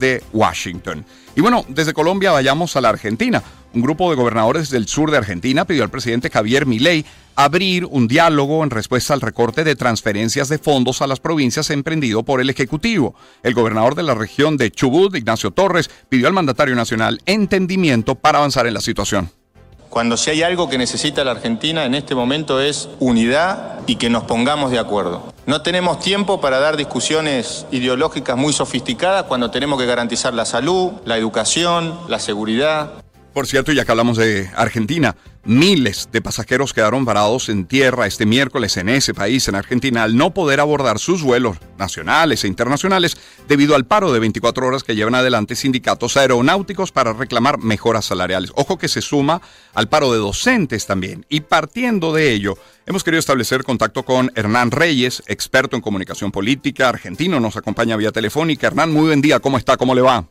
de Washington. Y bueno, desde Colombia vayamos a la Argentina. Un grupo de gobernadores del sur de Argentina pidió al presidente Javier Milei abrir un diálogo en respuesta al recorte de transferencias de fondos a las provincias emprendido por el Ejecutivo. El gobernador de la región de Chubut, Ignacio Torres, pidió al mandatario nacional entendimiento para avanzar en la situación. Cuando si hay algo que necesita la Argentina en este momento es unidad y que nos pongamos de acuerdo. No tenemos tiempo para dar discusiones ideológicas muy sofisticadas cuando tenemos que garantizar la salud, la educación, la seguridad. Por cierto, ya que hablamos de Argentina, miles de pasajeros quedaron varados en tierra este miércoles en ese país, en Argentina, al no poder abordar sus vuelos nacionales e internacionales debido al paro de 24 horas que llevan adelante sindicatos aeronáuticos para reclamar mejoras salariales. Ojo que se suma al paro de docentes también. Y partiendo de ello, hemos querido establecer contacto con Hernán Reyes, experto en comunicación política argentino, nos acompaña vía telefónica. Hernán, muy buen día, ¿cómo está? ¿Cómo le va?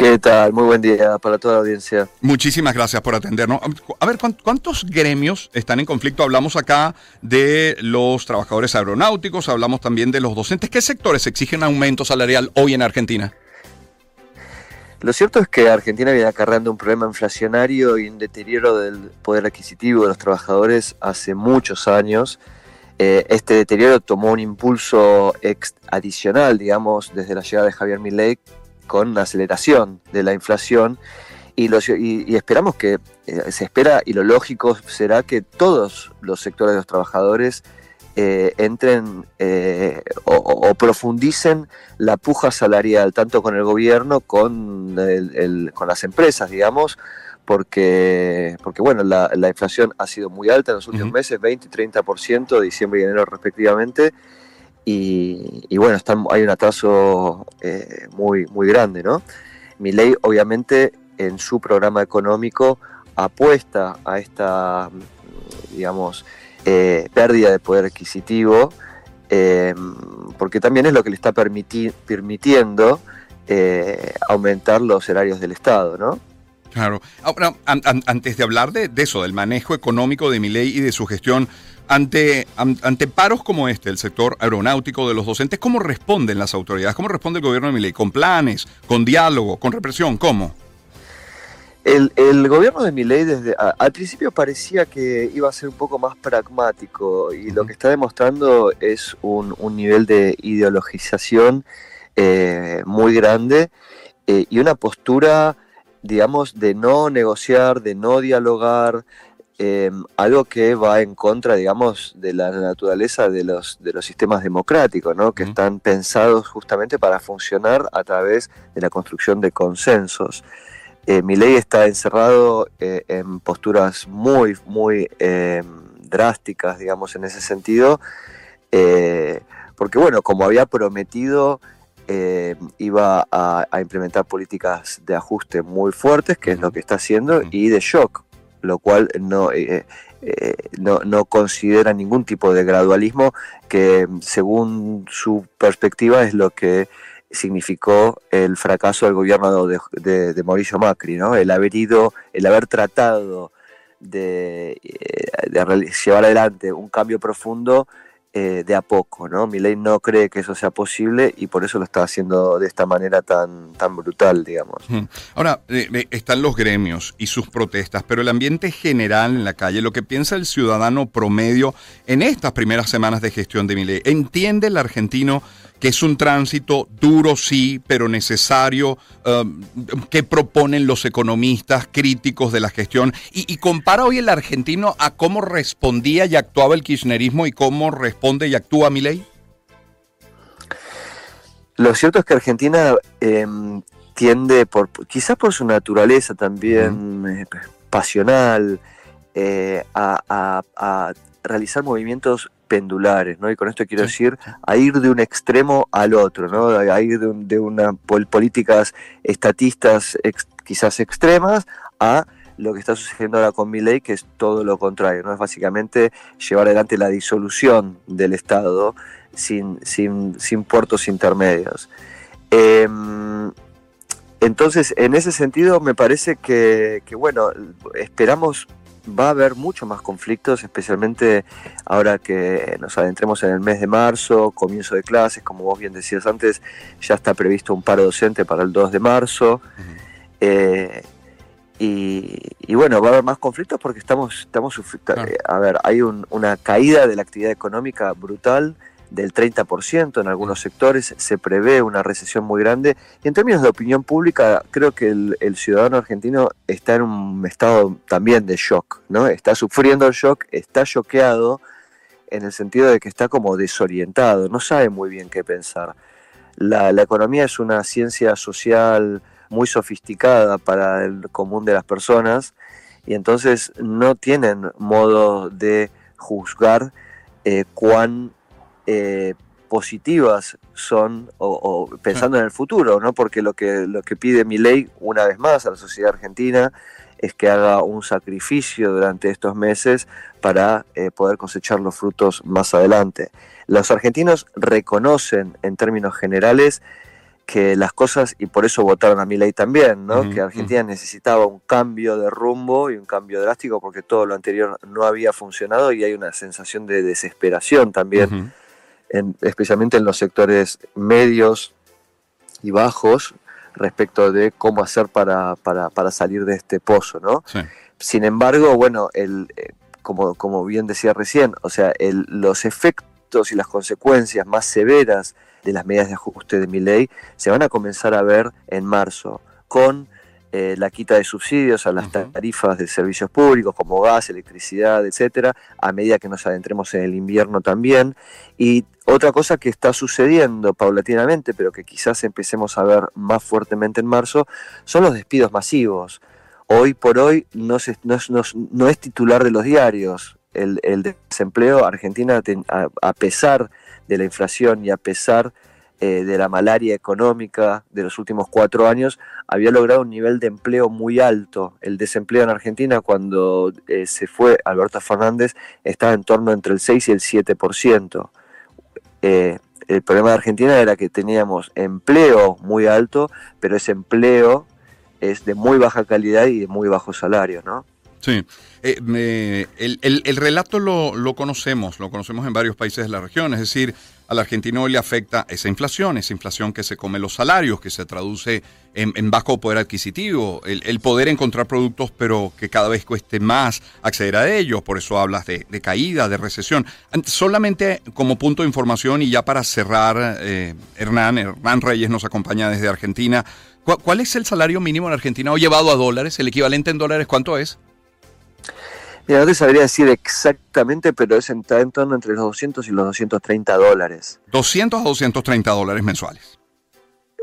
¿Qué tal? Muy buen día para toda la audiencia. Muchísimas gracias por atendernos. A ver, ¿cuántos gremios están en conflicto? Hablamos acá de los trabajadores aeronáuticos, hablamos también de los docentes. ¿Qué sectores exigen aumento salarial hoy en Argentina? Lo cierto es que Argentina viene acarreando un problema inflacionario y un deterioro del poder adquisitivo de los trabajadores hace muchos años. Eh, este deterioro tomó un impulso adicional, digamos, desde la llegada de Javier Milei, con una aceleración de la inflación y, y, esperamos que, eh, se espera y lo lógico será que todos los sectores de los trabajadores eh, entren eh, o, profundicen la puja salarial, tanto con el gobierno, con, con las empresas, digamos, porque, porque bueno, la, inflación ha sido muy alta en los últimos meses, 20 y 30%, diciembre y enero respectivamente, y, bueno, hay un atraso eh, muy, muy grande, ¿no? Mi ley, obviamente, en su programa económico apuesta a esta, digamos, eh, pérdida de poder adquisitivo, eh, porque también es lo que le está permitiendo aumentar los salarios del Estado, ¿no? Claro. Ahora, antes de hablar de, eso, del manejo económico de mi ley y de su gestión, ante, ante paros como este, el sector aeronáutico de los docentes, ¿cómo responden las autoridades? ¿Cómo responde el gobierno de Milei? ¿Con planes? ¿Con diálogo? ¿Con represión? ¿Cómo? El, gobierno de Milei desde al principio parecía que iba a ser un poco más pragmático y lo que está demostrando es un, nivel de ideologización eh, muy grande eh, y una postura, digamos, de no negociar, de no dialogar, Em, algo que va en contra, digamos, de la naturaleza de los, de los sistemas democráticos, ¿no? que están pensados justamente para funcionar a través de la construcción de consensos. Eh, mi ley está encerrado eh, en posturas muy, muy em, drásticas, digamos, en ese sentido, eh, porque, bueno, como había prometido, iba a, a, implementar políticas de ajuste muy fuertes, que es lo que está haciendo, y de shock, lo cual no, eh, eh, no, no, considera ningún tipo de gradualismo, que según su perspectiva es lo que significó el fracaso del gobierno de, de, Mauricio Macri, ¿no? el haber ido, el haber tratado de, eh, de llevar adelante un cambio profundo eh, de a poco, ¿no? ley no cree que eso sea posible y por eso lo está haciendo de esta manera tan, tan brutal, digamos. Ahora, eh, están los gremios y sus protestas, pero el ambiente general en la calle, lo que piensa el ciudadano promedio en estas primeras semanas de gestión de ley, ¿entiende el argentino que es un tránsito duro, sí, pero necesario, um, que proponen los economistas críticos de la gestión. Y, compara hoy el argentino a cómo respondía y actuaba el kirchnerismo y cómo responde y actúa Milei. Lo cierto es que Argentina em, tiende, por, quizás por su naturaleza también eh, pasional, eh, a, a realizar movimientos pendulares, ¿no? Y con esto quiero decir a ir de un extremo al otro, ¿no? A ir de, de una políticas estatistas quizás extremas a lo que está sucediendo ahora con mi ley, que es todo lo contrario, ¿no? Es básicamente llevar adelante la disolución del Estado sin, sin, sin puertos intermedios. Em, entonces, en ese sentido, me parece que, que, bueno, esperamos va a haber mucho más conflictos, especialmente ahora que nos adentremos en el mes de marzo, comienzo de clases, como vos bien decías antes, ya está previsto un paro docente para el 2 de marzo. Eh, y, bueno, va a haber más conflictos porque estamos, estamos eh, a ver, hay una caída de la actividad económica brutal del 30% en algunos sectores, se prevé una recesión muy grande. Y en términos de opinión pública, creo que el, ciudadano argentino está en un estado también de shock, ¿no? Está sufriendo el shock, está choqueado en el sentido de que está como desorientado, no sabe muy bien qué pensar. La, economía es una ciencia social muy sofisticada para el común de las personas y entonces no tienen modo de juzgar eh, cuán eh, positivas son, o, pensando en el futuro, ¿no? Porque lo que, lo que pide mi ley, una vez más, a la sociedad argentina, es que haga un sacrificio durante estos meses para eh, poder cosechar los frutos más adelante. Los argentinos reconocen en términos generales que las cosas, y por eso votaron a mi ley también, ¿no? que Argentina necesitaba un cambio de rumbo y un cambio drástico porque todo lo anterior no había funcionado y hay una sensación de desesperación también especialmente en los sectores medios y bajos, respecto de cómo hacer para, para, salir de este pozo, ¿no? Sin embargo, bueno, el, eh, como, como bien decía recién, o sea, el, los efectos y las consecuencias más severas de las medidas de ajuste de mi ley se van a comenzar a ver en marzo, con eh, la quita de subsidios a las tarifas de servicios públicos como gas, electricidad, etcétera, a medida que nos adentremos en el invierno también. Y otra cosa que está sucediendo paulatinamente, pero que quizás empecemos a ver más fuertemente en marzo, son los despidos masivos. Hoy por hoy no, no, es, titular de los diarios. El, desempleo Argentina, a pesar de la inflación y a pesar eh, de la malaria económica de los últimos cuatro años, había logrado un nivel de empleo muy alto. El desempleo en Argentina cuando eh, se fue Alberto Fernández estaba en torno entre el 6 y el 7%. Eh, el problema de Argentina era que teníamos empleo muy alto, pero ese empleo es de muy baja calidad y de muy bajo salario, ¿no? Sí, el, relato lo, lo, conocemos, lo conocemos en varios países de la región, es decir, al argentino le afecta esa inflación, esa inflación que se come los salarios, que se traduce en, bajo poder adquisitivo, el, poder encontrar productos pero que cada vez cueste más acceder a ellos, por eso hablas de, caída, de recesión. Solamente como punto de información y ya para cerrar, eh, Hernán, Hernán Reyes nos acompaña desde Argentina. ¿Cuál es el salario mínimo en Argentina o llevado a dólares? ¿El equivalente en dólares cuánto es? Mira, no te sabría decir exactamente, pero es en, en torno entre los 200 y los 230 dólares. 200 a 230 dólares mensuales.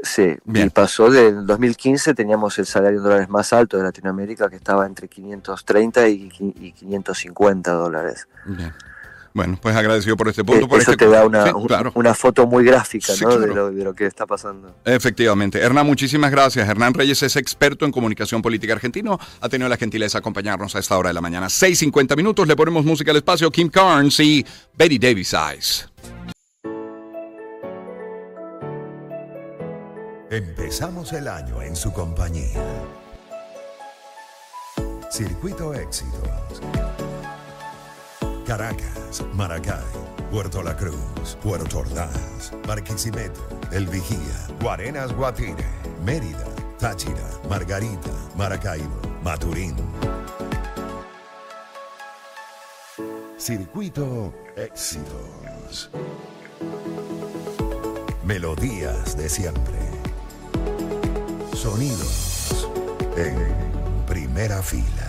Sí, Bien. y pasó del 2015, teníamos el salario en dólares más alto de Latinoamérica, que estaba entre 530 y, y 550 dólares. Bien. Bueno, pues agradecido por este punto. Eh, por eso este... te da una, una foto muy gráfica ¿no? de, lo, de, lo, que está pasando. Efectivamente. Hernán, muchísimas gracias. Hernán Reyes es experto en comunicación política argentino. Ha tenido la gentileza de acompañarnos a esta hora de la mañana. 6.50 minutos, le ponemos música al espacio. Kim Carnes y Betty Davis Eyes. Empezamos el año en su compañía. Circuito Éxitos Caracas, Maracay, Puerto La Cruz, Puerto Ordaz, Barquisimeto, El Vigía, Guarenas Guatire, Mérida, Táchira, Margarita, Maracaibo, Maturín. Circuito Éxitos. Melodías de siempre. Sonidos en primera fila.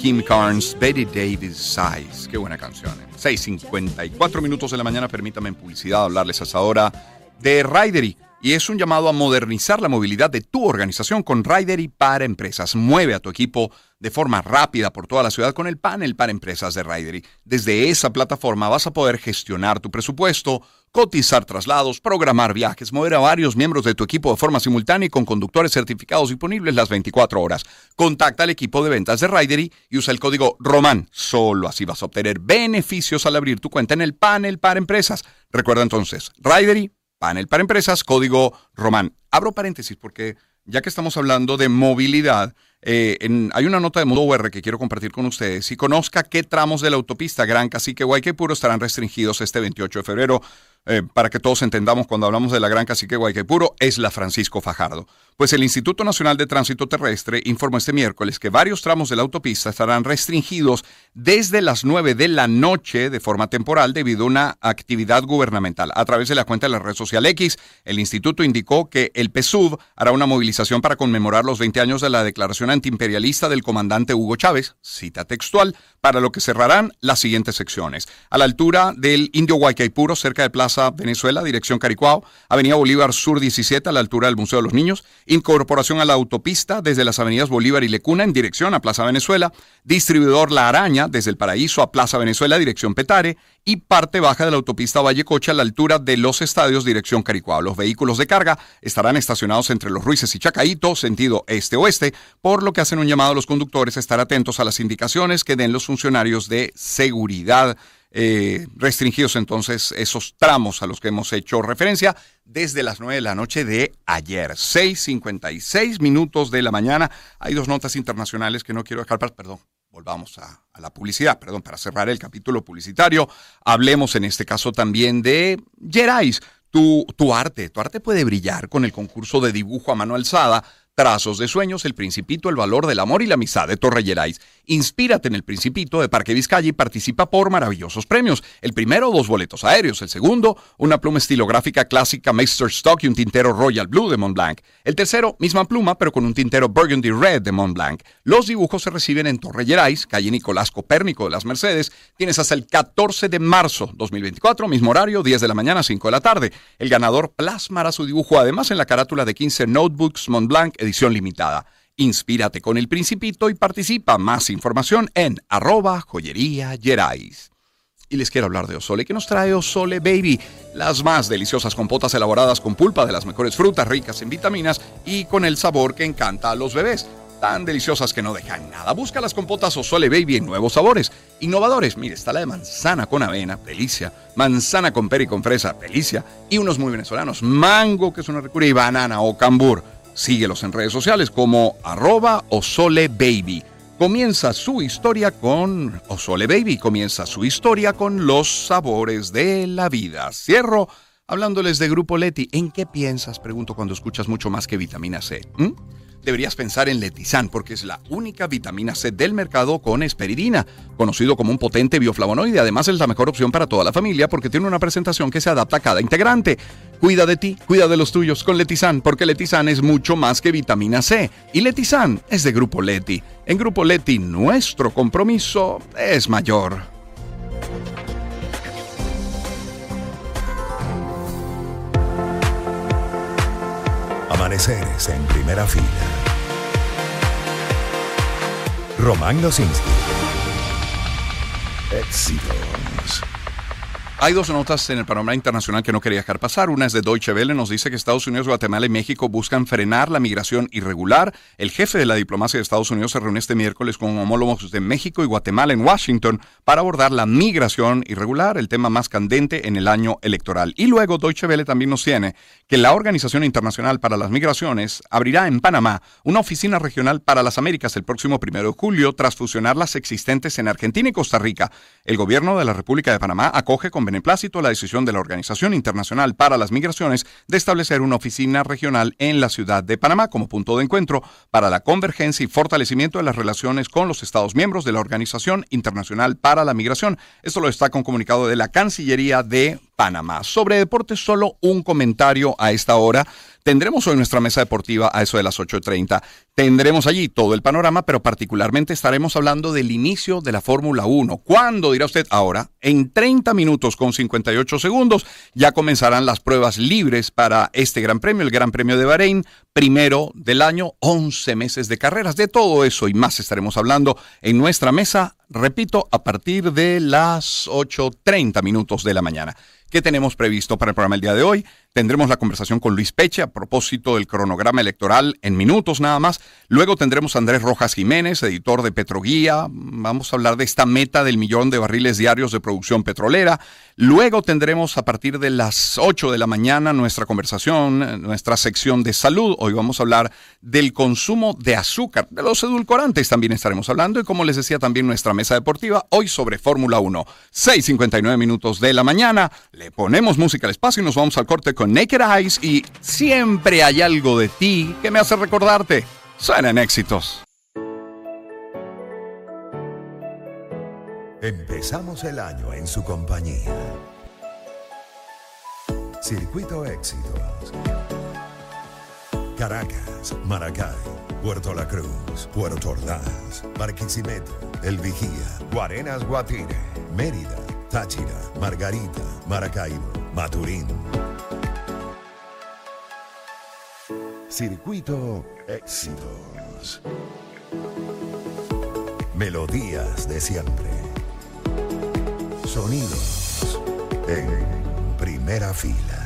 Kim Carnes, Betty Davis Size. Qué buena canción. 6.54 ¿eh? minutos de la mañana, permítame en publicidad hablarles hasta ahora de Ridery. Y es un llamado a modernizar la movilidad de tu organización con Ridery para empresas. Mueve a tu equipo de forma rápida por toda la ciudad con el panel para empresas de Ridery. Desde esa plataforma vas a poder gestionar tu presupuesto, cotizar traslados, programar viajes, mover a varios miembros de tu equipo de forma simultánea y con conductores certificados disponibles las 24 horas. Contacta al equipo de ventas de Ridery y usa el código ROMAN. Solo así vas a obtener beneficios al abrir tu cuenta en el panel para empresas. Recuerda entonces, Ridery, panel para empresas, código ROMAN. Abro paréntesis porque ya que estamos hablando de movilidad, eh, hay una nota de Mundo UR que quiero compartir con ustedes. Si conozca qué tramos de la autopista Gran Cacique Guayquepuro estarán restringidos este 28 de febrero. Eh, para que todos entendamos cuando hablamos de la Gran Cacique Guayquepuro, es la Francisco Fajardo. Pues el Instituto Nacional de Tránsito Terrestre informó este miércoles que varios tramos de la autopista estarán restringidos desde las 9 de la noche de forma temporal debido a una actividad gubernamental. A través de la cuenta de la red social X, el instituto indicó que el PSUV hará una movilización para conmemorar los 20 años de la declaración antiimperialista del comandante Hugo Chávez, cita textual, para lo que cerrarán las siguientes secciones. A la altura del Indio Guaycaipuro, cerca de Plaza Venezuela, dirección Caricuao, Avenida Bolívar Sur 17, a la altura del Museo de los Niños, incorporación a la autopista desde las avenidas Bolívar y Lecuna en dirección a Plaza Venezuela, distribuidor La Araña desde el Paraíso a Plaza Venezuela, dirección Petare, y parte baja de la autopista Vallecoche a la altura de los estadios, dirección Caricuao. Los vehículos de carga estarán estacionados entre los Ruices y Chacaíto, sentido este-oeste, por lo que hacen un llamado a los conductores a estar atentos a las indicaciones que den los funcionarios de seguridad. Eh, restringidos entonces esos tramos a los que hemos hecho referencia desde las 9 de la noche de ayer. 6.56 minutos de la mañana. Hay dos notas internacionales que no quiero dejar. Perdón, volvamos a, la publicidad, perdón, para cerrar el capítulo publicitario. Hablemos en este caso también de Gerais. Tu, tu arte, tu arte puede brillar con el concurso de dibujo a mano alzada Trazos de sueños, El Principito, El valor del amor y la amistad de Torre Gerais. Inspírate en El Principito de Parque Vizcaya y participa por maravillosos premios. El primero, dos boletos aéreos. El segundo, una pluma estilográfica clásica Meister Stock y un tintero Royal Blue de Montblanc. El tercero, misma pluma, pero con un tintero Burgundy Red de Montblanc. Los dibujos se reciben en Torre Gerais, calle Nicolás Copérnico de las Mercedes. Tienes hasta el 14 de marzo 2024, mismo horario, 10 de la mañana, 5 de la tarde. El ganador plasmará su dibujo además en la carátula de 15 Notebooks Montblanc edición limitada. Inspírate con el Principito y participa. Más información en arroba joyería Gerais. Y les quiero hablar de Osole, que nos trae Osole Baby, las más deliciosas compotas elaboradas con pulpa de las mejores frutas ricas en vitaminas y con el sabor que encanta a los bebés. Tan deliciosas que no dejan nada. Busca las compotas Osole Baby en nuevos sabores, innovadores. Mire, está la de manzana con avena, delicia. Manzana con pera y con fresa, delicia. Y unos muy venezolanos, mango, que es una ricura, y banana o cambur Síguelos en redes sociales como arroba Osole Baby. Comienza su historia con Osole Baby, comienza su historia con los sabores de la vida. Cierro hablándoles de Grupo Leti. ¿En qué piensas? Pregunto cuando escuchas mucho más que vitamina C deberías pensar en Letizan porque es la única vitamina C del mercado con esperidina, conocido como un potente bioflavonoide. Además es la mejor opción para toda la familia porque tiene una presentación que se adapta a cada integrante. Cuida de ti, cuida de los tuyos con Letizan porque Letizan es mucho más que vitamina C y Letizan es de Grupo Leti. En Grupo Leti nuestro compromiso es mayor. Amaneceres en primera fila. Román Losinski. Éxitos. Hay dos notas en el panorama internacional que no quería dejar pasar. Una es de Deutsche Welle, nos dice que Estados Unidos, Guatemala y México buscan frenar la migración irregular. El jefe de la diplomacia de Estados Unidos se reúne este miércoles con homólogos de México y Guatemala en Washington para abordar la migración irregular, el tema más candente en el año electoral. Y luego Deutsche Welle también nos tiene que la Organización Internacional para las Migraciones abrirá en Panamá una oficina regional para las Américas el próximo primero de julio tras fusionar las existentes en Argentina y Costa Rica. El gobierno de la República de Panamá acoge con beneplácito la decisión de la Organización Internacional para las Migraciones de establecer una oficina regional en la ciudad de Panamá como punto de encuentro para la convergencia y fortalecimiento de las relaciones con los Estados miembros de la Organización Internacional para la Migración. Esto lo destaca un comunicado de la Cancillería de Panamá. Sobre deportes, solo un comentario a esta hora. Tendremos hoy nuestra mesa deportiva a eso de las 8.30. Tendremos allí todo el panorama, pero particularmente estaremos hablando del inicio de la Fórmula 1. ¿Cuándo dirá usted? Ahora, en 30 minutos con 58 segundos, ya comenzarán las pruebas libres para este Gran Premio, el Gran Premio de Bahrein, primero del año, 11 meses de carreras. De todo eso y más estaremos hablando en nuestra mesa, repito, a partir de las 8.30 minutos de la mañana. ¿Qué tenemos previsto para el programa el día de hoy? Tendremos la conversación con Luis Peche a propósito del cronograma electoral en minutos nada más. Luego tendremos a Andrés Rojas Jiménez, editor de Petroguía. Vamos a hablar de esta meta del millón de barriles diarios de producción petrolera. Luego tendremos a partir de las 8 de la mañana nuestra conversación, nuestra sección de salud. Hoy vamos a hablar del consumo de azúcar, de los edulcorantes también estaremos hablando y como les decía también nuestra mesa deportiva, hoy sobre Fórmula 1. 6.59 minutos de la mañana. Le ponemos música al espacio y nos vamos al corte con Naked Eyes y Siempre hay algo de ti que me hace recordarte. Suenan éxitos. Empezamos el año en su compañía. Circuito Éxitos. Caracas, Maracay, Puerto La Cruz, Puerto Ordaz, Barquisimeto, El Vigía, Guarenas Guatire, Mérida, Táchira, Margarita, Maracaibo, Maturín. Circuito Éxitos. Melodías de siempre. Sonidos en primera fila.